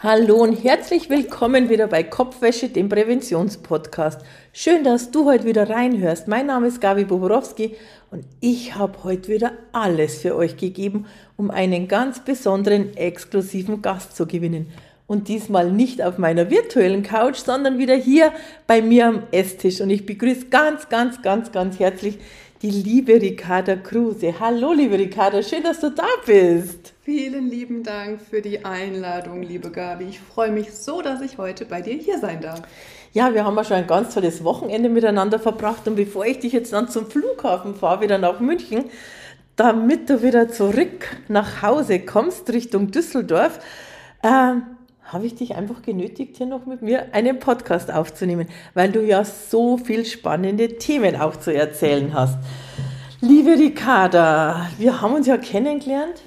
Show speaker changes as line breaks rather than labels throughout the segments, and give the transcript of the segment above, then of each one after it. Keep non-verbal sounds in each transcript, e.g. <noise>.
Hallo und herzlich willkommen wieder bei Kopfwäsche, dem Präventionspodcast. Schön, dass du heute wieder reinhörst. Mein Name ist Gabi Boborowski und ich habe heute wieder alles für euch gegeben, um einen ganz besonderen, exklusiven Gast zu gewinnen. Und diesmal nicht auf meiner virtuellen Couch, sondern wieder hier bei mir am Esstisch. Und ich begrüße ganz, ganz, ganz, ganz herzlich die liebe Ricarda Kruse. Hallo, liebe Ricarda, schön, dass du da bist.
Vielen lieben Dank für die Einladung, liebe Gabi. Ich freue mich so, dass ich heute bei dir hier sein darf.
Ja, wir haben ja schon ein ganz tolles Wochenende miteinander verbracht und bevor ich dich jetzt dann zum Flughafen fahre, wieder nach München, damit du wieder zurück nach Hause kommst, Richtung Düsseldorf, äh, habe ich dich einfach genötigt, hier noch mit mir einen Podcast aufzunehmen, weil du ja so viel spannende Themen auch zu erzählen hast. Liebe Ricarda, wir haben uns ja kennengelernt.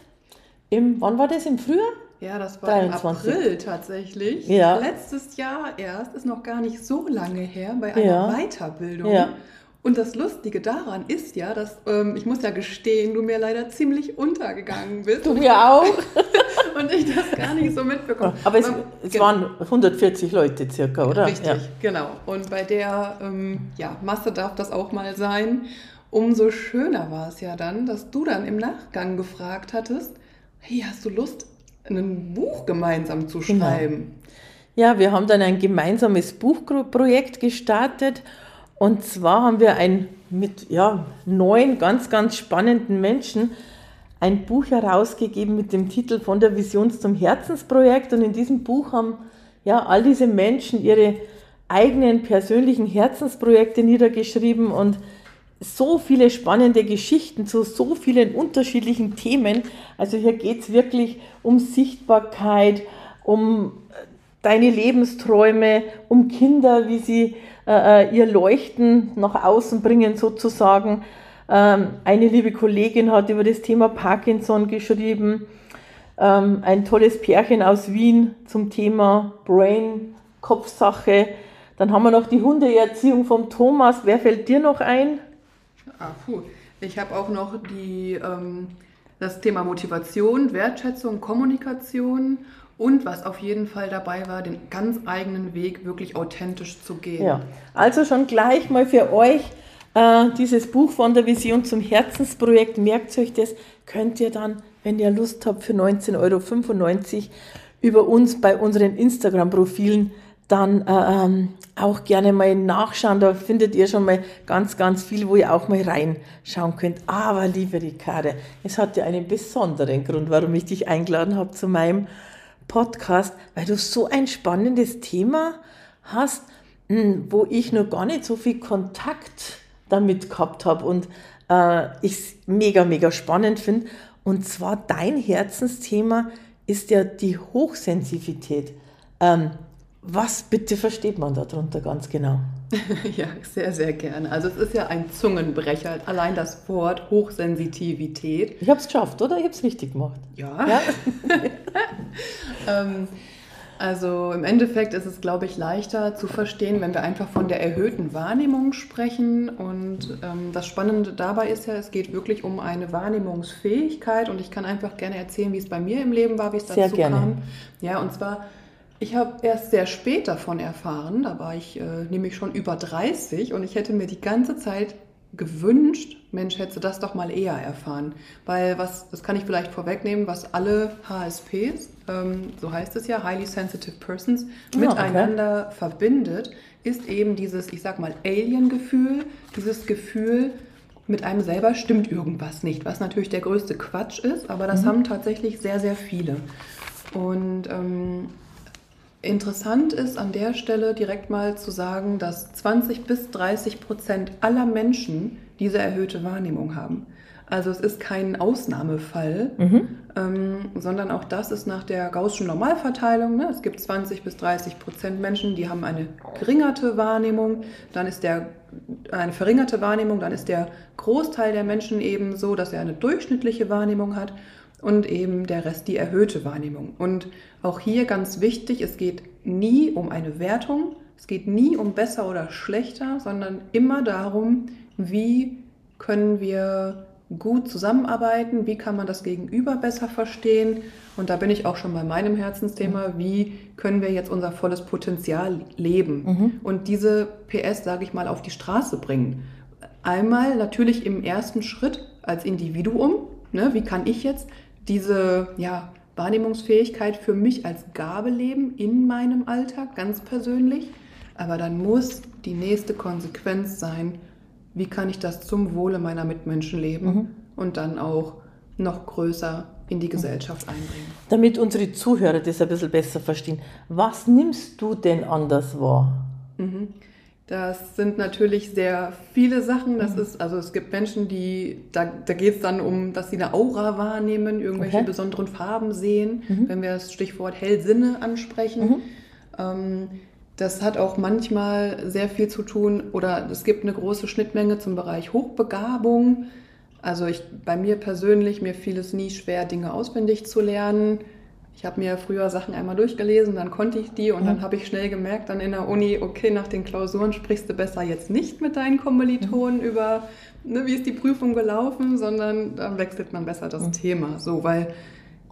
Im, wann war das? Im Frühjahr?
Ja, das war 23. im April tatsächlich. Ja. Letztes Jahr erst, ist noch gar nicht so lange her, bei einer ja. Weiterbildung. Ja. Und das Lustige daran ist ja, dass, ähm, ich muss ja gestehen, du mir leider ziemlich untergegangen <laughs> bist.
Du mir auch. <laughs>
und ich das gar nicht so mitbekommen
Aber es, es genau. waren 140 Leute circa, oder?
Richtig, ja. genau. Und bei der ähm, ja, Masse darf das auch mal sein. Umso schöner war es ja dann, dass du dann im Nachgang gefragt hattest, hey, hast du Lust, ein Buch gemeinsam zu genau. schreiben? Genau.
Ja, wir haben dann ein gemeinsames Buchprojekt gestartet und zwar haben wir ein mit ja, neun ganz, ganz spannenden Menschen ein Buch herausgegeben mit dem Titel Von der Vision zum Herzensprojekt. Und in diesem Buch haben ja all diese Menschen ihre eigenen persönlichen Herzensprojekte niedergeschrieben und so viele spannende Geschichten zu so vielen unterschiedlichen Themen. Also hier geht es wirklich um Sichtbarkeit, um deine Lebensträume, um Kinder, wie sie äh, äh, ihr Leuchten nach außen bringen sozusagen. Ähm, eine liebe Kollegin hat über das Thema Parkinson geschrieben. Ähm, ein tolles Pärchen aus Wien zum Thema Brain, Kopfsache. Dann haben wir noch die Hundeerziehung vom Thomas. Wer fällt dir noch ein?
Ah, puh. Ich habe auch noch die, ähm, das Thema Motivation, Wertschätzung, Kommunikation und was auf jeden Fall dabei war, den ganz eigenen Weg wirklich authentisch zu gehen.
Ja, also schon gleich mal für euch äh, dieses Buch von der Vision zum Herzensprojekt. Merkt euch das, könnt ihr dann, wenn ihr Lust habt, für 19,95 Euro über uns bei unseren Instagram-Profilen dann äh, ähm, auch gerne mal nachschauen. Da findet ihr schon mal ganz, ganz viel, wo ihr auch mal reinschauen könnt. Aber liebe Ricarda, es hat ja einen besonderen Grund, warum ich dich eingeladen habe zu meinem Podcast, weil du so ein spannendes Thema hast, hm, wo ich noch gar nicht so viel Kontakt damit gehabt habe und äh, ich es mega, mega spannend finde. Und zwar dein Herzensthema ist ja die Hochsensitivität. Ähm, was bitte versteht man darunter ganz genau? <laughs>
ja, sehr, sehr gerne. Also es ist ja ein Zungenbrecher, allein das Wort Hochsensitivität.
Ich habe es geschafft, oder? Ich habe es richtig gemacht.
Ja. ja? <laughs> ähm, also im Endeffekt ist es, glaube ich, leichter zu verstehen, wenn wir einfach von der erhöhten Wahrnehmung sprechen. Und ähm, das Spannende dabei ist ja, es geht wirklich um eine Wahrnehmungsfähigkeit. Und ich kann einfach gerne erzählen, wie es bei mir im Leben war, wie es dazu Sehr gerne. kam. Ja, und zwar ich habe erst sehr spät davon erfahren, da war ich äh, nämlich schon über 30 und ich hätte mir die ganze Zeit gewünscht, Mensch, hätte das doch mal eher erfahren. Weil was, das kann ich vielleicht vorwegnehmen, was alle HSPs, ähm, so heißt es ja, Highly Sensitive Persons, ja, miteinander okay. verbindet, ist eben dieses, ich sag mal, Alien-Gefühl, dieses Gefühl, mit einem selber stimmt irgendwas nicht, was natürlich der größte Quatsch ist, aber das mhm. haben tatsächlich sehr, sehr viele. Und ähm, Interessant ist an der Stelle direkt mal zu sagen, dass 20 bis 30 Prozent aller Menschen diese erhöhte Wahrnehmung haben. Also es ist kein Ausnahmefall, mhm. ähm, sondern auch das ist nach der Gaußschen Normalverteilung. Ne? Es gibt 20 bis 30 Prozent Menschen, die haben eine geringerte Wahrnehmung. Dann ist der eine verringerte Wahrnehmung, dann ist der Großteil der Menschen eben so, dass er eine durchschnittliche Wahrnehmung hat und eben der Rest die erhöhte Wahrnehmung. Und auch hier ganz wichtig, es geht nie um eine Wertung, es geht nie um besser oder schlechter, sondern immer darum, wie können wir gut zusammenarbeiten, wie kann man das Gegenüber besser verstehen. Und da bin ich auch schon bei meinem Herzensthema, wie können wir jetzt unser volles Potenzial leben mhm. und diese PS, sage ich mal, auf die Straße bringen. Einmal natürlich im ersten Schritt als Individuum, ne, wie kann ich jetzt diese ja, Wahrnehmungsfähigkeit für mich als Gabe leben in meinem Alltag, ganz persönlich. Aber dann muss die nächste Konsequenz sein, wie kann ich das zum Wohle meiner Mitmenschen leben mhm. und dann auch noch größer in die Gesellschaft einbringen.
Damit unsere Zuhörer das ein bisschen besser verstehen, was nimmst du denn anders wahr?
Mhm. Das sind natürlich sehr viele Sachen. Das mhm. ist, also es gibt Menschen, die, da, da geht es dann um, dass sie eine Aura wahrnehmen, irgendwelche okay. besonderen Farben sehen, mhm. wenn wir das Stichwort Hellsinne ansprechen. Mhm. Ähm, das hat auch manchmal sehr viel zu tun oder es gibt eine große Schnittmenge zum Bereich Hochbegabung. Also ich, bei mir persönlich, mir fiel es nie schwer, Dinge auswendig zu lernen. Ich habe mir früher Sachen einmal durchgelesen, dann konnte ich die und mhm. dann habe ich schnell gemerkt, dann in der Uni, okay, nach den Klausuren sprichst du besser jetzt nicht mit deinen Kommilitonen mhm. über, ne, wie ist die Prüfung gelaufen, sondern dann wechselt man besser das mhm. Thema. So, weil,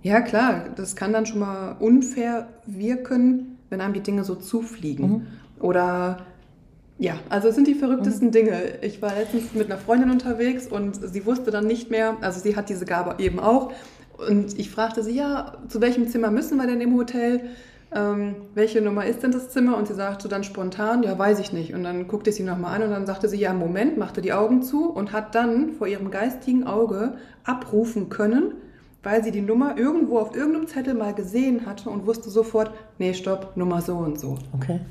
ja klar, das kann dann schon mal unfair wirken, wenn einem die Dinge so zufliegen. Mhm. Oder ja, also es sind die verrücktesten mhm. Dinge. Ich war letztens mit einer Freundin unterwegs und sie wusste dann nicht mehr, also sie hat diese Gabe eben auch. Und ich fragte sie, ja, zu welchem Zimmer müssen wir denn im Hotel? Ähm, welche Nummer ist denn das Zimmer? Und sie sagte dann spontan, ja, weiß ich nicht. Und dann guckte ich sie nochmal an und dann sagte sie, ja, Moment, machte die Augen zu und hat dann vor ihrem geistigen Auge abrufen können, weil sie die Nummer irgendwo auf irgendeinem Zettel mal gesehen hatte und wusste sofort, nee, stopp, Nummer so und so.
Okay.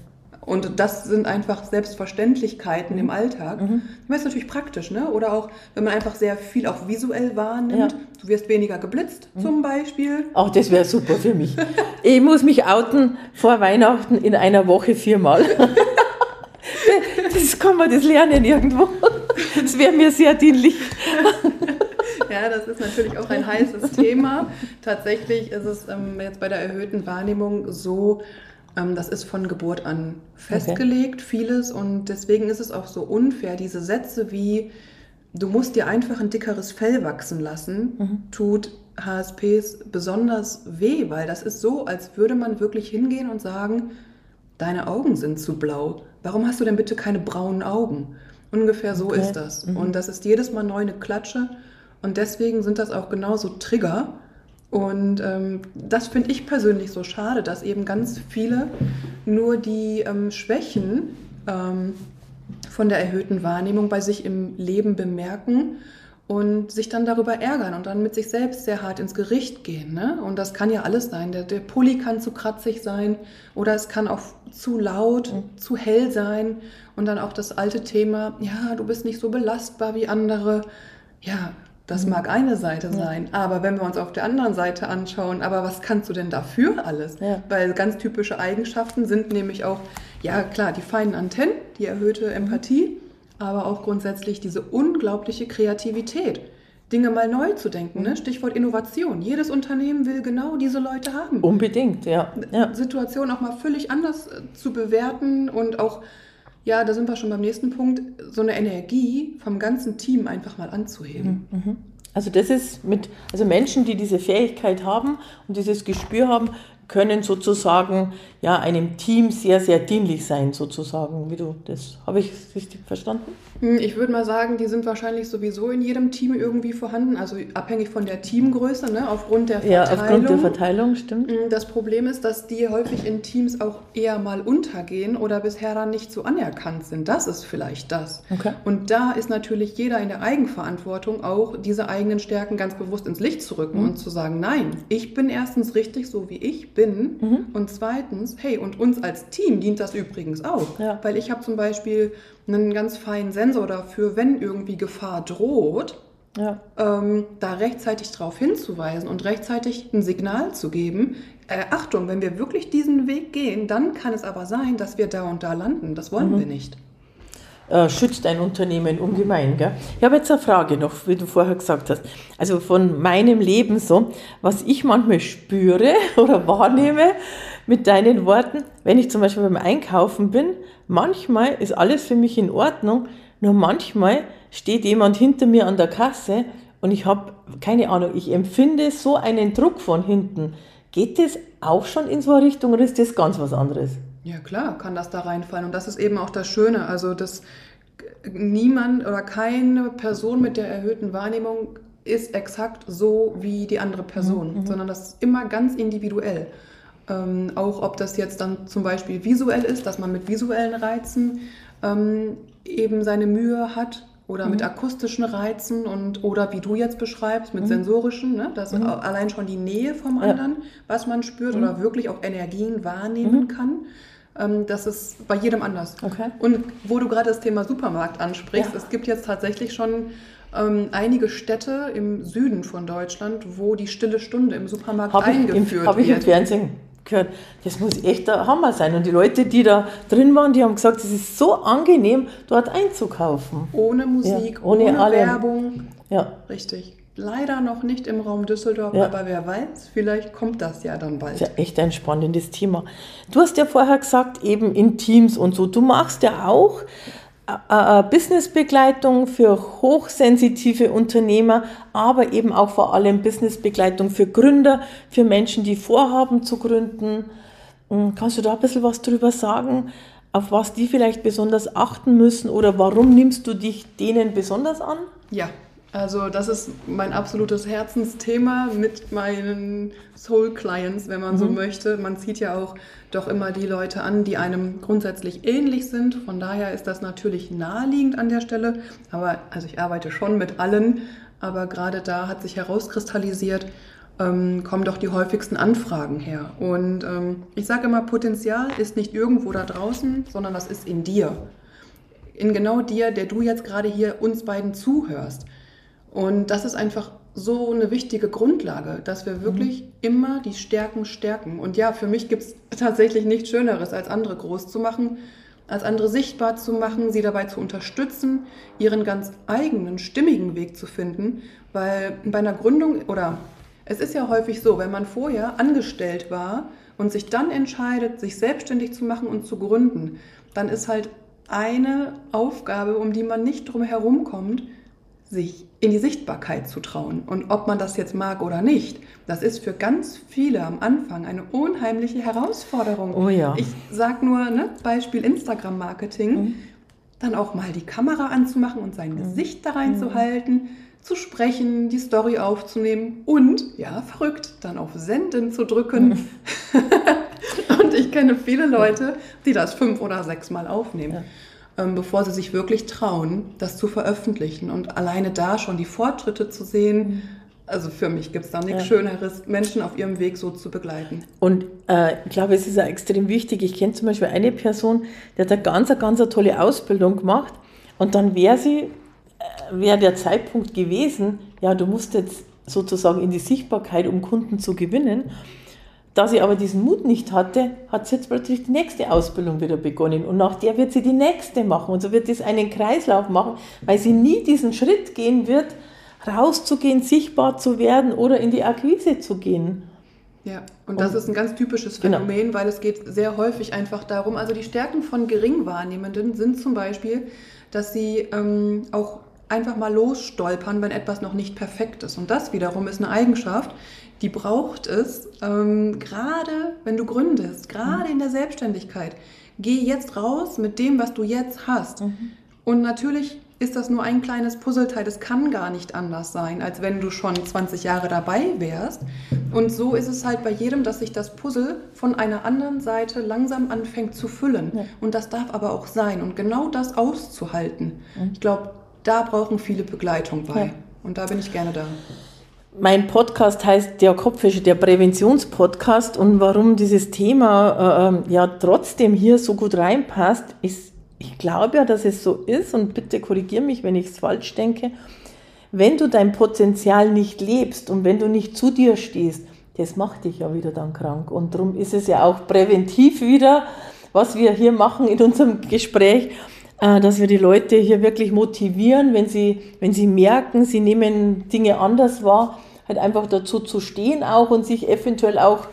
Und das sind einfach Selbstverständlichkeit mhm. im Alltag. Mhm. Das ist natürlich praktisch, ne? Oder auch, wenn man einfach sehr viel auch visuell wahrnimmt. Ja. Du wirst weniger geblitzt mhm. zum Beispiel.
Auch das wäre super für mich. <laughs> ich muss mich outen vor Weihnachten in einer Woche viermal. <laughs> das kann man das lernen irgendwo. Das wäre mir sehr dienlich. <laughs>
Ja, das ist natürlich auch ein heißes Thema. Tatsächlich ist es ähm, jetzt bei der erhöhten Wahrnehmung so, das ist von Geburt an festgelegt, okay. vieles. Und deswegen ist es auch so unfair, diese Sätze wie, du musst dir einfach ein dickeres Fell wachsen lassen, mhm. tut HSPs besonders weh, weil das ist so, als würde man wirklich hingehen und sagen, deine Augen sind zu blau. Warum hast du denn bitte keine braunen Augen? Ungefähr so okay. ist das. Mhm. Und das ist jedes Mal neu eine Klatsche. Und deswegen sind das auch genauso Trigger. Und ähm, das finde ich persönlich so schade, dass eben ganz viele nur die ähm, Schwächen ähm, von der erhöhten Wahrnehmung bei sich im Leben bemerken und sich dann darüber ärgern und dann mit sich selbst sehr hart ins Gericht gehen. Ne? Und das kann ja alles sein. Der, der Pulli kann zu kratzig sein oder es kann auch zu laut, mhm. zu hell sein. Und dann auch das alte Thema, ja, du bist nicht so belastbar wie andere. Ja, das mag eine Seite sein, aber wenn wir uns auf der anderen Seite anschauen, aber was kannst du denn dafür alles? Ja. Weil ganz typische Eigenschaften sind nämlich auch, ja klar, die feinen Antennen, die erhöhte Empathie, aber auch grundsätzlich diese unglaubliche Kreativität. Dinge mal neu zu denken, ne? Stichwort Innovation. Jedes Unternehmen will genau diese Leute haben.
Unbedingt, ja. ja.
Situation auch mal völlig anders äh, zu bewerten und auch ja, da sind wir schon beim nächsten Punkt, so eine Energie vom ganzen Team einfach mal anzuheben.
Mhm. mhm. Also das ist mit, also Menschen, die diese Fähigkeit haben und dieses Gespür haben, können sozusagen ja einem Team sehr, sehr dienlich sein, sozusagen, wie du das, habe ich richtig verstanden?
Hm, ich würde mal sagen, die sind wahrscheinlich sowieso in jedem Team irgendwie vorhanden, also abhängig von der Teamgröße, ne, aufgrund der
Verteilung. Ja, aufgrund der Verteilung, stimmt. Hm,
das Problem ist, dass die häufig in Teams auch eher mal untergehen oder bisher dann nicht so anerkannt sind. Das ist vielleicht das. Okay. Und da ist natürlich jeder in der Eigenverantwortung auch, diese eigenen Stärken ganz bewusst ins Licht zu rücken mhm. und zu sagen, nein, ich bin erstens richtig so, wie ich bin mhm. und zweitens, hey, und uns als Team dient das übrigens auch, ja. weil ich habe zum Beispiel einen ganz feinen Sensor dafür, wenn irgendwie Gefahr droht, ja. ähm, da rechtzeitig darauf hinzuweisen und rechtzeitig ein Signal zu geben. Äh, Achtung, wenn wir wirklich diesen Weg gehen, dann kann es aber sein, dass wir da und da landen. Das wollen mhm. wir nicht.
Äh, schützt ein Unternehmen ungemein. Gell? Ich habe jetzt eine Frage noch, wie du vorher gesagt hast. Also von meinem Leben so, was ich manchmal spüre <laughs> oder wahrnehme mit deinen Worten, wenn ich zum Beispiel beim Einkaufen bin, manchmal ist alles für mich in Ordnung, nur manchmal steht jemand hinter mir an der Kasse und ich habe keine Ahnung, ich empfinde so einen Druck von hinten. Geht das auch schon in so eine Richtung oder ist das ganz was anderes?
Ja, klar, kann das da reinfallen. Und das ist eben auch das Schöne. Also, dass niemand oder keine Person mit der erhöhten Wahrnehmung ist exakt so wie die andere Person, mhm. mhm. sondern das ist immer ganz individuell. Ähm, auch ob das jetzt dann zum Beispiel visuell ist, dass man mit visuellen Reizen ähm, eben seine Mühe hat oder mhm. mit akustischen Reizen und oder wie du jetzt beschreibst, mit mhm. sensorischen, ne? das mhm. allein schon die Nähe vom anderen, was man spürt mhm. oder wirklich auch Energien wahrnehmen mhm. kann. Ähm, das ist bei jedem anders. Okay. Und wo du gerade das Thema Supermarkt ansprichst, ja. es gibt jetzt tatsächlich schon ähm, einige Städte im Süden von Deutschland, wo die stille Stunde im Supermarkt hab eingeführt
Habe ich im Fernsehen gehört, das muss echt der Hammer sein. Und die Leute, die da drin waren, die haben gesagt, es ist so angenehm, dort einzukaufen.
Ohne Musik, ja, ohne, ohne Werbung. Ja. Richtig. Leider noch nicht im Raum Düsseldorf, ja. aber wer weiß, vielleicht kommt das ja dann bald.
Das ist ja echt ein spannendes Thema. Du hast ja vorher gesagt, eben in Teams und so. Du machst ja auch äh, äh, Businessbegleitung für hochsensitive Unternehmer, aber eben auch vor allem Businessbegleitung für Gründer, für Menschen, die vorhaben zu gründen. Hm, kannst du da ein bisschen was drüber sagen, auf was die vielleicht besonders achten müssen oder warum nimmst du dich denen besonders an?
Ja, also das ist mein absolutes Herzensthema mit meinen Soul Clients, wenn man mhm. so möchte. Man zieht ja auch doch immer die Leute an, die einem grundsätzlich ähnlich sind. Von daher ist das natürlich naheliegend an der Stelle. Aber also ich arbeite schon mit allen, aber gerade da hat sich herauskristallisiert, ähm, kommen doch die häufigsten Anfragen her. Und ähm, ich sage immer, Potenzial ist nicht irgendwo da draußen, sondern das ist in dir. In genau dir, der du jetzt gerade hier uns beiden zuhörst. Und das ist einfach so eine wichtige Grundlage, dass wir wirklich mhm. immer die Stärken stärken. Und ja, für mich gibt es tatsächlich nichts Schöneres, als andere groß zu machen, als andere sichtbar zu machen, sie dabei zu unterstützen, ihren ganz eigenen, stimmigen Weg zu finden. Weil bei einer Gründung oder es ist ja häufig so, wenn man vorher angestellt war und sich dann entscheidet, sich selbstständig zu machen und zu gründen, dann ist halt eine Aufgabe, um die man nicht drum herum kommt, sich in die Sichtbarkeit zu trauen. Und ob man das jetzt mag oder nicht, das ist für ganz viele am Anfang eine unheimliche Herausforderung.
Oh ja.
Ich sage nur, ne, Beispiel Instagram-Marketing, mhm. dann auch mal die Kamera anzumachen und sein mhm. Gesicht da reinzuhalten, mhm. zu sprechen, die Story aufzunehmen und, ja, verrückt, dann auf Senden zu drücken. Mhm. <laughs> und ich kenne viele Leute, die das fünf oder sechs Mal aufnehmen. Ja. Ähm, bevor sie sich wirklich trauen, das zu veröffentlichen. Und alleine da schon die Fortschritte zu sehen, mhm. also für mich gibt es da nichts ja. Schöneres, Menschen auf ihrem Weg so zu begleiten.
Und äh, ich glaube, es ist ja extrem wichtig. Ich kenne zum Beispiel eine Person, die hat eine ganz, ganz eine tolle Ausbildung gemacht und dann wäre sie, äh, wäre der Zeitpunkt gewesen, ja, du musst jetzt sozusagen in die Sichtbarkeit, um Kunden zu gewinnen. Da sie aber diesen Mut nicht hatte, hat sie jetzt plötzlich die nächste Ausbildung wieder begonnen. Und nach der wird sie die nächste machen. Und so wird es einen Kreislauf machen, weil sie nie diesen Schritt gehen wird, rauszugehen, sichtbar zu werden oder in die Akquise zu gehen.
Ja, und das ist ein ganz typisches genau. Phänomen, genau. weil es geht sehr häufig einfach darum, also die Stärken von Geringwahrnehmenden sind zum Beispiel, dass sie ähm, auch einfach mal losstolpern, wenn etwas noch nicht perfekt ist. Und das wiederum ist eine Eigenschaft, die braucht es, ähm, gerade wenn du gründest, gerade mhm. in der Selbstständigkeit. Geh jetzt raus mit dem, was du jetzt hast. Mhm. Und natürlich ist das nur ein kleines Puzzleteil. Das kann gar nicht anders sein, als wenn du schon 20 Jahre dabei wärst. Und so ist es halt bei jedem, dass sich das Puzzle von einer anderen Seite langsam anfängt zu füllen. Ja. Und das darf aber auch sein. Und genau das auszuhalten, mhm. ich glaube, da brauchen viele Begleitung bei. Ja. Und da bin ich gerne da
mein Podcast heißt Der Kopfwäsche, der Präventionspodcast. Und warum dieses Thema äh, ähm, ja trotzdem hier so gut reinpasst, ist, ich glaube ja, dass es so ist, und bitte korrigiere mich, wenn ich es falsch denke, wenn du dein Potenzial nicht lebst und wenn du nicht zu dir stehst, das macht dich ja wieder dann krank. Und darum ist es ja auch präventiv wieder, was wir hier machen in unserem Gespräch, dass wir die Leute hier wirklich motivieren, wenn sie, wenn sie merken, sie nehmen Dinge anders wahr, halt einfach dazu zu stehen auch und sich eventuell auch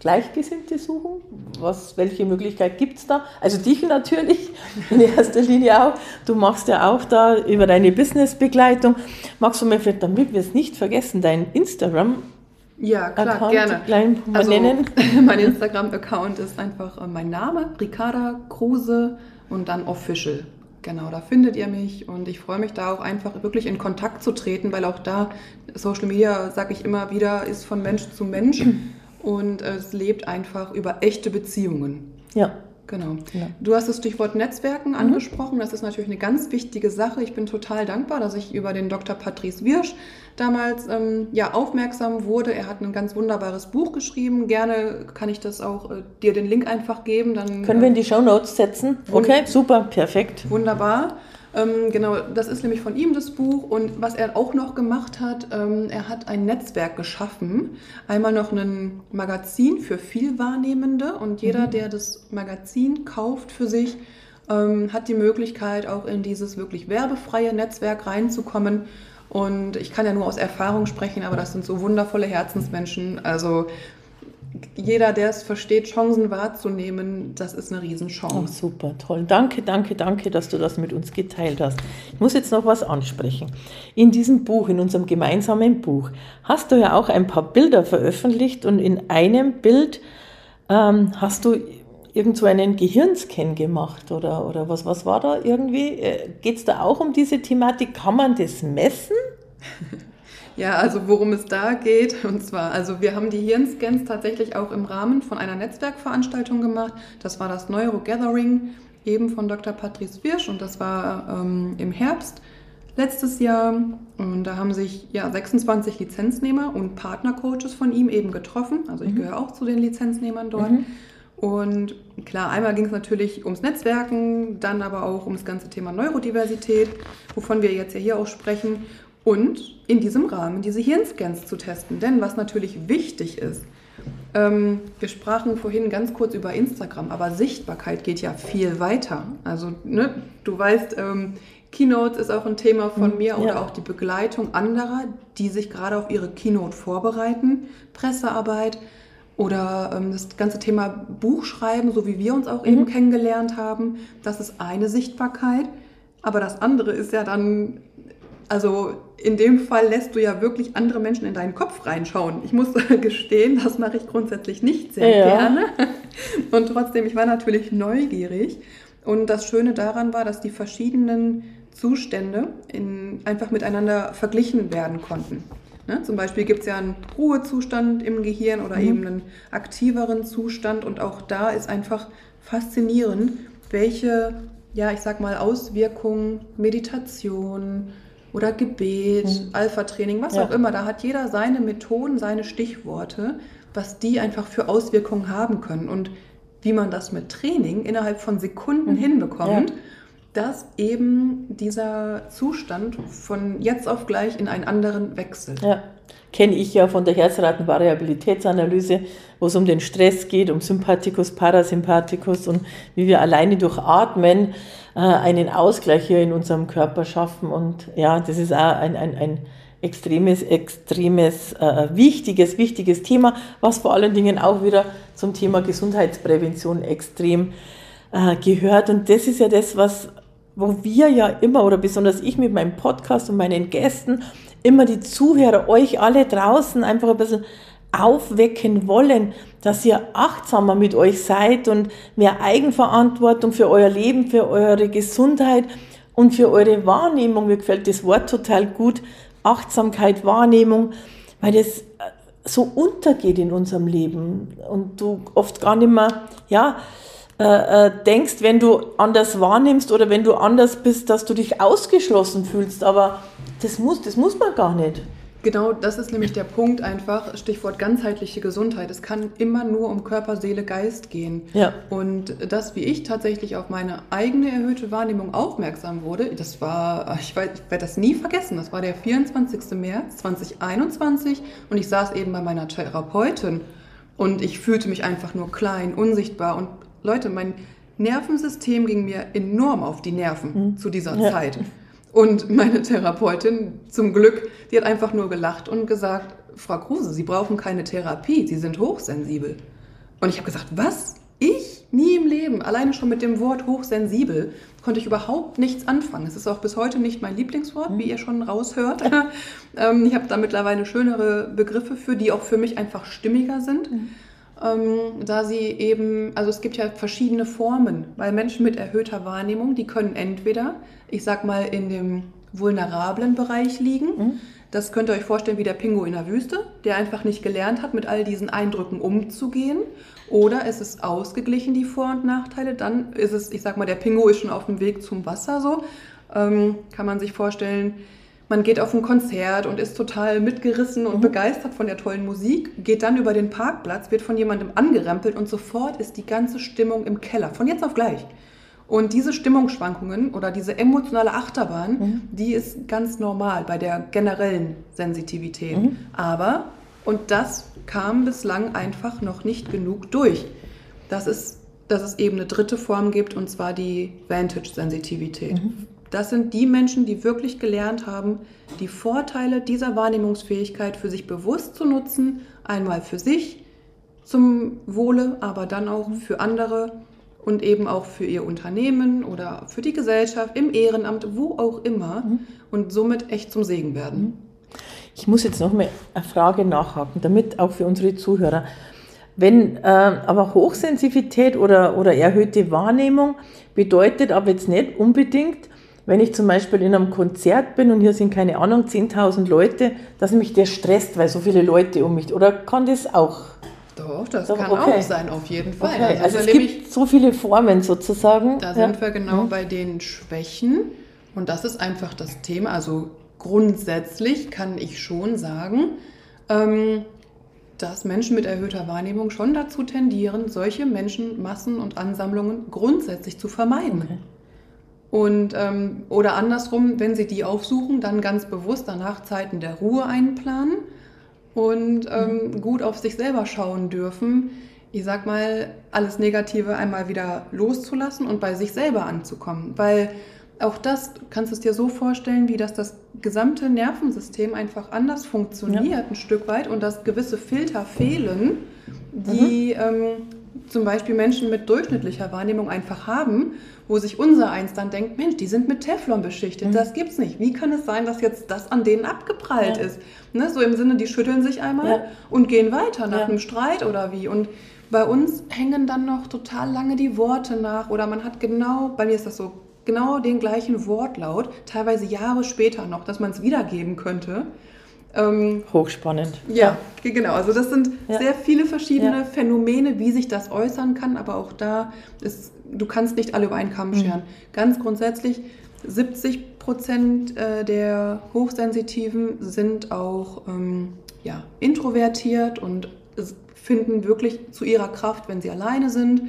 Gleichgesinnte suchen? Was, welche Möglichkeit gibt es da? Also dich natürlich <laughs> in erster Linie auch. Du machst ja auch da über deine Businessbegleitung. Magst du mir vielleicht, damit wir es nicht vergessen, dein Instagram
ja, klar,
Account
gerne.
Mal
Also,
nennen? <laughs>
mein Instagram-Account ist einfach äh, mein Name, Ricarda Kruse und dann Official. Genau, da findet ihr mich und ich freue mich da auch einfach wirklich in Kontakt zu treten, weil auch da Social Media, sage ich immer wieder, ist von Mensch zu Mensch und es lebt einfach über echte Beziehungen.
Ja.
Genau.
Ja.
Du hast das Stichwort Netzwerken angesprochen. Das ist natürlich eine ganz wichtige Sache. Ich bin total dankbar, dass ich über den Dr. Patrice Wirsch damals ähm, ja, aufmerksam wurde. Er hat ein ganz wunderbares Buch geschrieben. Gerne kann ich das auch äh, dir den Link einfach geben. Dann,
Können wir in die Show Notes setzen? Okay, super, perfekt.
Wunderbar. Ähm, genau, das ist nämlich von ihm das Buch. Und was er auch noch gemacht hat, ähm, er hat ein Netzwerk geschaffen. Einmal noch ein Magazin für Vielwahrnehmende. Und jeder, der das Magazin kauft für sich, ähm, hat die Möglichkeit, auch in dieses wirklich werbefreie Netzwerk reinzukommen. Und ich kann ja nur aus Erfahrung sprechen, aber das sind so wundervolle Herzensmenschen. Also jeder, der es versteht, Chancen wahrzunehmen, das ist eine
Oh,
Riesenchance.
super, toll. Danke, danke, danke, dass du das mit uns geteilt hast. Ich muss jetzt noch was ansprechen. In diesem Buch, in unserem gemeinsamen Buch, hast du ja auch ein paar Bilder veröffentlicht und in einem Bild ähm, hast du irgend so einen Gehirnscan gemacht oder, oder was, was war da irgendwie? Geht es da auch um diese Thematik? Kann man das messen? <laughs>
Ja, also worum es da geht, <laughs> und zwar, also wir haben die Hirnscans tatsächlich auch im Rahmen von einer Netzwerkveranstaltung gemacht. Das war das Neuro Gathering, eben von Dr. Patrice Wirsch, und das war ähm, im Herbst letztes Jahr. Und da haben sich ja 26 Lizenznehmer und Partnercoaches von ihm eben getroffen. Also ich gehöre auch zu den Lizenznehmern dort. Und klar, einmal ging es natürlich ums Netzwerken, dann aber auch ums ganze Thema Neurodiversität, wovon wir jetzt ja hier auch sprechen. Und in diesem Rahmen diese Hirnscans zu testen. Denn was natürlich wichtig ist, ähm, wir sprachen vorhin ganz kurz über Instagram, aber Sichtbarkeit geht ja viel weiter. Also, ne, du weißt, ähm, Keynotes ist auch ein Thema von mir oder
ja.
auch die Begleitung anderer, die sich gerade auf ihre Keynote vorbereiten, Pressearbeit oder ähm, das ganze Thema Buchschreiben, so wie wir uns auch eben kennengelernt haben. Das ist eine Sichtbarkeit. Aber das andere ist ja dann, also in dem Fall lässt du ja wirklich andere Menschen in deinen Kopf reinschauen. Ich muss <laughs> gestehen, das mache ich grundsätzlich nicht sehr
Ja.
gerne. <laughs> Und trotzdem, ich war natürlich neugierig. Und das Schöne daran war, dass die verschiedenen Zustände in, einfach miteinander verglichen werden konnten. Ne? Zum Beispiel gibt es ja einen Ruhezustand im Gehirn oder eben einen aktiveren Zustand. Und auch da ist einfach faszinierend, welche, ja, ich sag mal, Auswirkungen Meditation oder Gebet, Alpha-Training, was
Ja.
auch immer, da hat jeder seine Methoden, seine Stichworte, was die einfach für Auswirkungen haben können. Und wie man das mit Training innerhalb von Sekunden hinbekommt,
Ja.
dass eben dieser Zustand von jetzt auf gleich in einen anderen wechselt.
Ja, kenne ich ja von der Herzratenvariabilitätsanalyse, wo es um den Stress geht, um Sympathikus, Parasympathikus und wie wir alleine durch Atmen äh, einen Ausgleich hier in unserem Körper schaffen. Und ja, das ist auch ein, ein, ein extremes, extremes, äh, wichtiges, wichtiges Thema, was vor allen Dingen auch wieder zum Thema Gesundheitsprävention extrem äh, gehört. Und das ist ja das, was, wo wir ja immer, oder besonders ich mit meinem Podcast und meinen Gästen, immer die Zuhörer, euch alle draußen einfach ein bisschen aufwecken wollen, dass ihr achtsamer mit euch seid und mehr Eigenverantwortung für euer Leben, für eure Gesundheit und für eure Wahrnehmung. Mir gefällt das Wort total gut. Achtsamkeit, Wahrnehmung, weil das äh, so untergeht in unserem Leben und du oft gar nicht mehr, ja, äh, äh, denkst, wenn du anders wahrnimmst oder wenn du anders bist, dass du dich ausgeschlossen fühlst. Aber das muss, das muss man gar nicht.
Genau, das ist nämlich der Punkt einfach, Stichwort ganzheitliche Gesundheit. Es kann immer nur um Körper, Seele, Geist gehen.
Ja.
Und das, wie ich tatsächlich auf meine eigene erhöhte Wahrnehmung aufmerksam wurde, das war, ich, weiß- ich werde das nie vergessen, das war der 24. März 2021 und ich saß eben bei meiner Therapeutin und ich fühlte mich einfach nur klein, unsichtbar und Leute, mein Nervensystem ging mir enorm auf die Nerven mhm. zu dieser ja. Zeit. Und meine Therapeutin, zum Glück, die hat einfach nur gelacht und gesagt, Frau Kruse, Sie brauchen keine Therapie, Sie sind hochsensibel. Und ich habe gesagt, was? Ich? Nie im Leben. Alleine schon mit dem Wort hochsensibel konnte ich überhaupt nichts anfangen. Es ist auch bis heute nicht mein Lieblingswort, wie ihr schon raushört. <laughs> ähm, ich habe da mittlerweile schönere Begriffe für, die auch für mich einfach stimmiger sind. Ähm, da sie eben, also es gibt ja verschiedene Formen, weil Menschen mit erhöhter Wahrnehmung, die können entweder, ich sag mal, in dem vulnerablen Bereich liegen. Mhm. Das könnt ihr euch vorstellen wie der Pingo in der Wüste, der einfach nicht gelernt hat, mit all diesen Eindrücken umzugehen. Oder es ist ausgeglichen, die Vor- und Nachteile. Dann ist es, ich sag mal, der Pingo ist schon auf dem Weg zum Wasser so. Ähm, kann man sich vorstellen, man geht auf ein Konzert und ist total mitgerissen und mhm. begeistert von der tollen Musik, geht dann über den Parkplatz, wird von jemandem angerempelt und sofort ist die ganze Stimmung im Keller, von jetzt auf gleich. Und diese Stimmungsschwankungen oder diese emotionale Achterbahn, mhm. die ist ganz normal bei der generellen Sensitivität. Mhm. Aber, und das kam bislang einfach noch nicht genug durch, dass es, dass es eben eine dritte Form gibt, und zwar die Vantage-Sensitivität. Mhm. Das sind die Menschen, die wirklich gelernt haben, die Vorteile dieser Wahrnehmungsfähigkeit für sich bewusst zu nutzen, einmal für sich zum Wohle, aber dann auch für andere und eben auch für ihr Unternehmen oder für die Gesellschaft, im Ehrenamt, wo auch immer mhm. und somit echt zum Segen werden. Mhm.
Ich muss jetzt noch mal eine Frage nachhaken, damit auch für unsere Zuhörer. Wenn äh, aber Hochsensitivität oder, oder erhöhte Wahrnehmung bedeutet aber jetzt nicht unbedingt, wenn ich zum Beispiel in einem Konzert bin und hier sind keine Ahnung 10.000 Leute, dass mich der stresst, weil so viele Leute um mich. Oder kann das auch
doch, das Doch, kann okay. auch sein, auf jeden Fall.
Okay. Also, also es gibt so viele Formen sozusagen.
Da sind wir genau mhm. bei den Schwächen. Und das ist einfach das Thema. Also grundsätzlich kann ich schon sagen, ähm, dass Menschen mit erhöhter Wahrnehmung schon dazu tendieren, solche Menschenmassen und Ansammlungen grundsätzlich zu vermeiden. Okay. Und, ähm, oder andersrum, wenn sie die aufsuchen, dann ganz bewusst danach Zeiten der Ruhe einplanen und ähm, mhm. gut auf sich selber schauen dürfen. Ich sag mal, alles Negative einmal wieder loszulassen und bei sich selber anzukommen. Weil auch das kannst du es dir so vorstellen, wie dass das gesamte Nervensystem einfach anders funktioniert, ja. ein Stück weit, und dass gewisse Filter fehlen, die mhm. ähm, zum Beispiel Menschen mit durchschnittlicher Wahrnehmung einfach haben, wo sich unser Eins dann denkt, Mensch, die sind mit Teflon beschichtet, mhm. das gibt's nicht. Wie kann es sein, dass jetzt das an denen abgeprallt ja. ist? Ne? So im Sinne, die schütteln sich einmal ja. und gehen weiter nach ja. einem Streit oder wie. Und bei uns hängen dann noch total lange die Worte nach oder man hat genau, bei mir ist das so, genau den gleichen Wortlaut, teilweise Jahre später noch, dass man es wiedergeben könnte.
Ähm, Hochspannend.
Ja, genau. Also das sind ja. sehr viele verschiedene ja. Phänomene, wie sich das äußern kann, aber auch da ist, du kannst nicht alle über einen Kamm mhm. scheren. Mhm. Ganz grundsätzlich, 70 Prozent äh, der Hochsensitiven sind auch ähm, ja, introvertiert und finden wirklich zu ihrer Kraft, wenn sie alleine sind.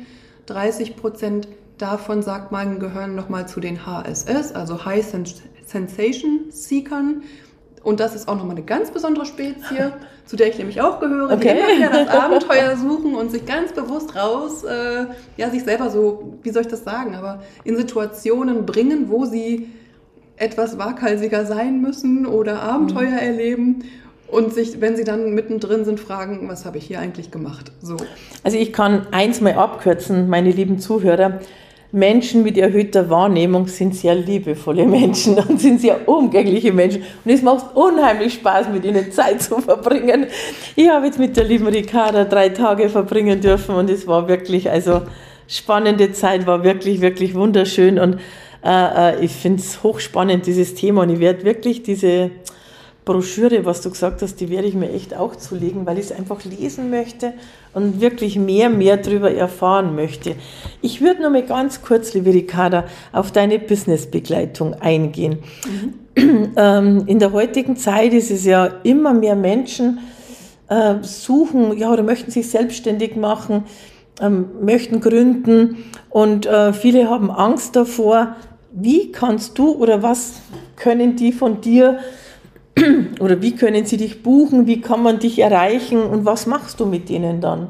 30 Prozent davon, sagt man, gehören nochmal zu den HSS, also High Sensation Seekern. Und das ist auch nochmal eine ganz besondere Spezie, <laughs> zu der ich nämlich auch gehöre, okay. die immer wieder das <laughs> Abenteuer suchen und sich ganz bewusst raus, äh, ja, sich selber so, wie soll ich das sagen, aber in Situationen bringen, wo sie etwas waghalsiger sein müssen oder Abenteuer mhm. erleben und sich, wenn sie dann mittendrin sind, fragen, was habe ich hier eigentlich gemacht? So.
Also ich kann eins mal abkürzen, meine lieben Zuhörer. Menschen mit erhöhter Wahrnehmung sind sehr liebevolle Menschen und sind sehr umgängliche Menschen. Und es macht unheimlich Spaß, mit ihnen Zeit zu verbringen. Ich habe jetzt mit der lieben Ricarda drei Tage verbringen dürfen und es war wirklich, also spannende Zeit, war wirklich, wirklich wunderschön. Und äh, äh ich finde es hochspannend, dieses Thema. Und ich werde wirklich diese Broschüre, was du gesagt hast, die werde ich mir echt auch zulegen, weil ich es einfach lesen möchte und wirklich mehr, mehr darüber erfahren möchte. Ich würde nur mal ganz kurz, liebe Ricarda, auf deine Businessbegleitung eingehen. Mhm. <clears throat> Ähm, in der heutigen Zeit ist es ja immer mehr Menschen äh, suchen, ja, oder möchten sich selbstständig machen, ähm, möchten gründen und äh, viele haben Angst davor. Wie kannst du oder was können die von dir <clears throat> oder wie können sie dich buchen, wie kann man dich erreichen und was machst du mit denen dann?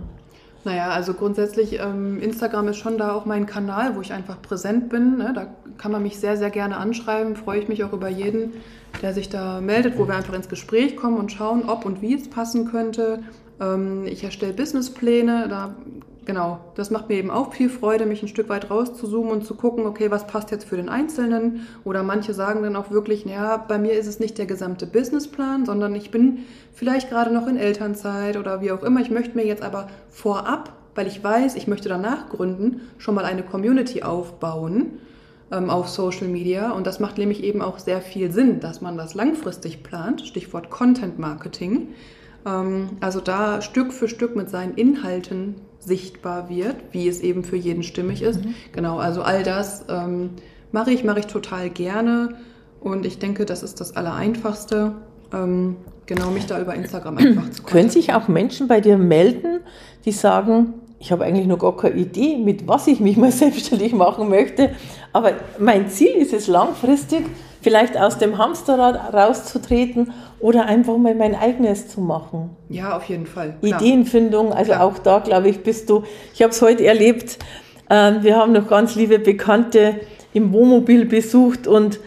Naja, also grundsätzlich, ähm, Instagram ist schon da auch mein Kanal, wo ich einfach präsent bin. Ne? Da kann man mich sehr, sehr gerne anschreiben. Freue ich mich auch über jeden, der sich da meldet, wo wir einfach ins Gespräch kommen und schauen, ob und wie es passen könnte. Ähm, ich erstelle Businesspläne, da genau, das macht mir eben auch viel Freude, mich ein Stück weit rauszuzoomen und zu gucken, okay, was passt jetzt für den Einzelnen? Oder manche sagen dann auch wirklich, naja, bei mir ist es nicht der gesamte Businessplan, sondern ich bin vielleicht gerade noch in Elternzeit oder wie auch immer. Ich möchte mir jetzt aber vorab, weil ich weiß, ich möchte danach gründen, schon mal eine Community aufbauen ähm, auf Social Media. Und das macht nämlich eben auch sehr viel Sinn, dass man das langfristig plant. Stichwort Content Marketing. Ähm, also da Stück für Stück mit seinen Inhalten sichtbar wird, wie es eben für jeden stimmig ist. Mhm. Genau, also all das ähm, mache ich, mache ich total gerne und ich denke, das ist das Allereinfachste. Ähm, genau, mich da über Instagram <clears throat> einfach zu
Können sich auch Menschen bei dir melden, die sagen, ich habe eigentlich noch gar keine Idee, mit was ich mich mal <laughs> selbstständig machen möchte, aber mein Ziel ist es langfristig, vielleicht aus dem Hamsterrad rauszutreten oder einfach mal mein eigenes zu machen.
Ja, auf jeden Fall.
Klar. Ideenfindung, also klar. auch da, glaube ich, bist du, ich habe es heute erlebt, äh, wir haben noch ganz liebe Bekannte im Wohnmobil besucht und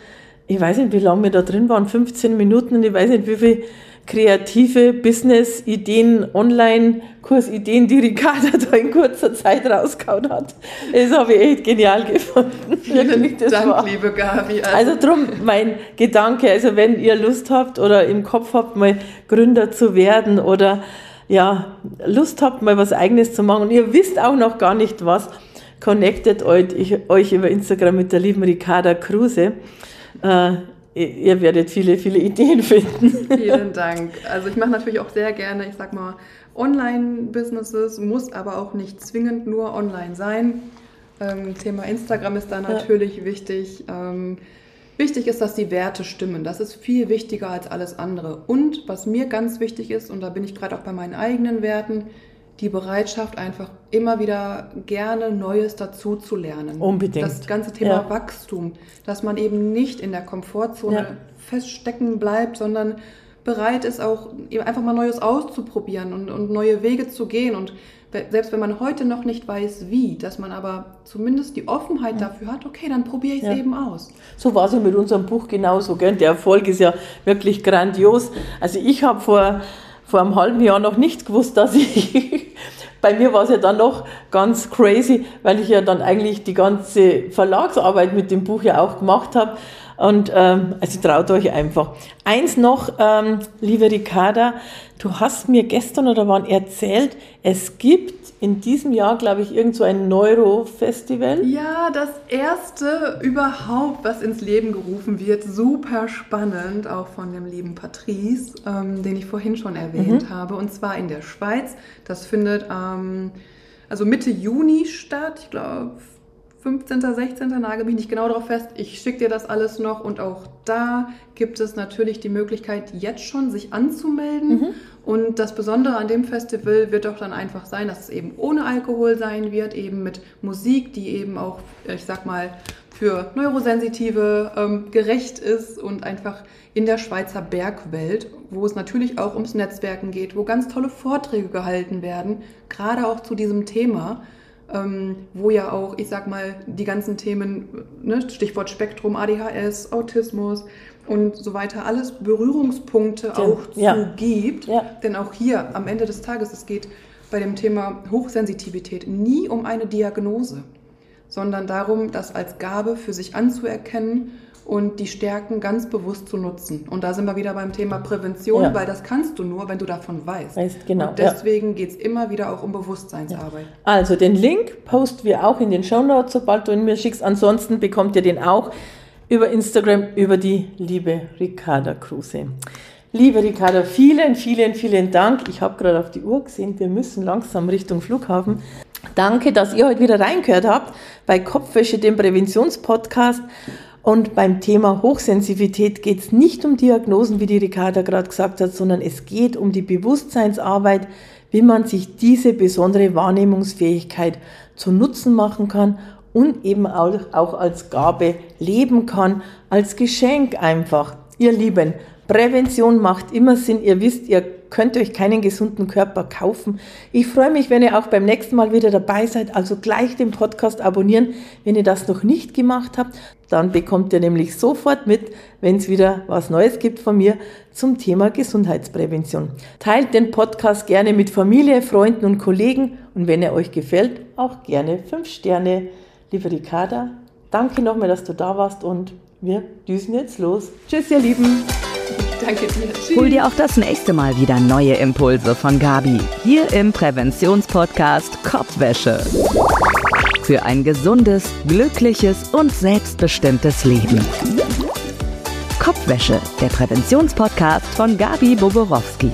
ich weiß nicht, wie lange wir da drin waren, 15 Minuten und ich weiß nicht, wie viel kreative Business-Ideen, Online-Kursideen, die Ricarda <laughs> da in kurzer Zeit rausgehauen hat. Das habe ich echt genial gefunden.
Vielen Dank, war. liebe Gabi.
Also, also drum mein Gedanke, also wenn ihr Lust habt oder im Kopf habt, mal Gründer zu werden oder ja, Lust habt, mal was Eigenes zu machen und ihr wisst auch noch gar nicht was, connectet euch, euch über Instagram mit der lieben Ricarda Kruse. Ihr werdet viele, viele Ideen <laughs> finden.
Vielen Dank. Also ich mache natürlich auch sehr gerne, ich sag mal, Online-Businesses, muss aber auch nicht zwingend nur online sein. Ähm, Thema Instagram ist da natürlich ja. wichtig. Ähm, wichtig ist, dass die Werte stimmen. Das ist viel wichtiger als alles andere. Und was mir ganz wichtig ist, und da bin ich gerade auch bei meinen eigenen Werten, die Bereitschaft, einfach immer wieder gerne Neues dazu zu lernen.
Unbedingt.
Das ganze Thema ja. Wachstum, dass man eben nicht in der Komfortzone ja. feststecken bleibt, sondern bereit ist, auch einfach mal Neues auszuprobieren und, und neue Wege zu gehen. Und selbst wenn man heute noch nicht weiß, wie, dass man aber zumindest die Offenheit dafür hat, okay, dann probiere ich es ja. eben aus.
So war es ja mit unserem Buch genauso. Gell? Der Erfolg ist ja wirklich grandios. Also ich habe vor vor einem halben Jahr noch nicht gewusst, dass ich, <laughs> bei mir war es ja dann noch ganz crazy, weil ich ja dann eigentlich die ganze Verlagsarbeit mit dem Buch ja auch gemacht habe. Und ähm, also traut euch einfach. Eins noch, ähm, liebe Ricarda, du hast mir gestern oder wann erzählt, es gibt in diesem Jahr, glaube ich, irgend so ein Neuro-Festival.
Ja, das erste überhaupt, was ins Leben gerufen wird. Super spannend, auch von dem lieben Patrice, ähm, den ich vorhin schon erwähnt mhm. habe. Und zwar in der Schweiz. Das findet ähm, also Mitte Juni statt. Ich glaube, 15., 16. nagel mich nicht genau darauf fest. Ich schicke dir das alles noch und auch da gibt es natürlich die Möglichkeit, jetzt schon sich anzumelden. Mhm. Und das Besondere an dem Festival wird doch dann einfach sein, dass es eben ohne Alkohol sein wird, eben mit Musik, die eben auch, ich sag mal, für Neurosensitive ähm, gerecht ist und einfach in der Schweizer Bergwelt, wo es natürlich auch ums Netzwerken geht, wo ganz tolle Vorträge gehalten werden, gerade auch zu diesem Thema ähm, wo ja auch, ich sag mal, die ganzen Themen, ne, Stichwort Spektrum, ADHS, Autismus und so weiter, alles Berührungspunkte ja. auch ja. zu gibt. Ja. Denn auch hier am Ende des Tages, es geht bei dem Thema Hochsensitivität nie um eine Diagnose, sondern darum, das als Gabe für sich anzuerkennen und die Stärken ganz bewusst zu nutzen. Und da sind wir wieder beim Thema Prävention, ja. weil das kannst du nur, wenn du davon weißt.
weißt genau,
und deswegen ja. geht es immer wieder auch um Bewusstseinsarbeit. Ja.
Also den Link posten wir auch in den Show Notes, sobald du ihn mir schickst. Ansonsten bekommt ihr den auch über Instagram, über die liebe Ricarda Kruse. Liebe Ricarda, vielen, vielen, vielen Dank. Ich habe gerade auf die Uhr gesehen, wir müssen langsam Richtung Flughafen. Danke, dass ihr heute wieder reingehört habt bei Kopfwäsche, dem Präventionspodcast. Und beim Thema Hochsensitivität geht es nicht um Diagnosen, wie die Ricarda gerade gesagt hat, sondern es geht um die Bewusstseinsarbeit, wie man sich diese besondere Wahrnehmungsfähigkeit zu Nutzen machen kann und eben auch, als Gabe leben kann, als Geschenk einfach. Ihr Lieben, Prävention macht immer Sinn. Ihr wisst, ihr könnt euch keinen gesunden Körper kaufen. Ich freue mich, wenn ihr auch beim nächsten Mal wieder dabei seid. Also gleich den Podcast abonnieren, wenn ihr das noch nicht gemacht habt. Dann bekommt ihr nämlich sofort mit, wenn es wieder was Neues gibt von mir zum Thema Gesundheitsprävention. Teilt den Podcast gerne mit Familie, Freunden und Kollegen und wenn er euch gefällt, auch gerne 5 Sterne. Liebe Ricarda, danke nochmal, dass du da warst und wir düsen jetzt los. Tschüss, ihr Lieben.
Danke dir.
Tschüss. Hol dir auch das nächste Mal wieder neue Impulse von Gabi hier im Präventionspodcast Kopfwäsche. Für ein gesundes, glückliches und selbstbestimmtes Leben. Kopfwäsche, der Präventionspodcast von Gabi Boborowski.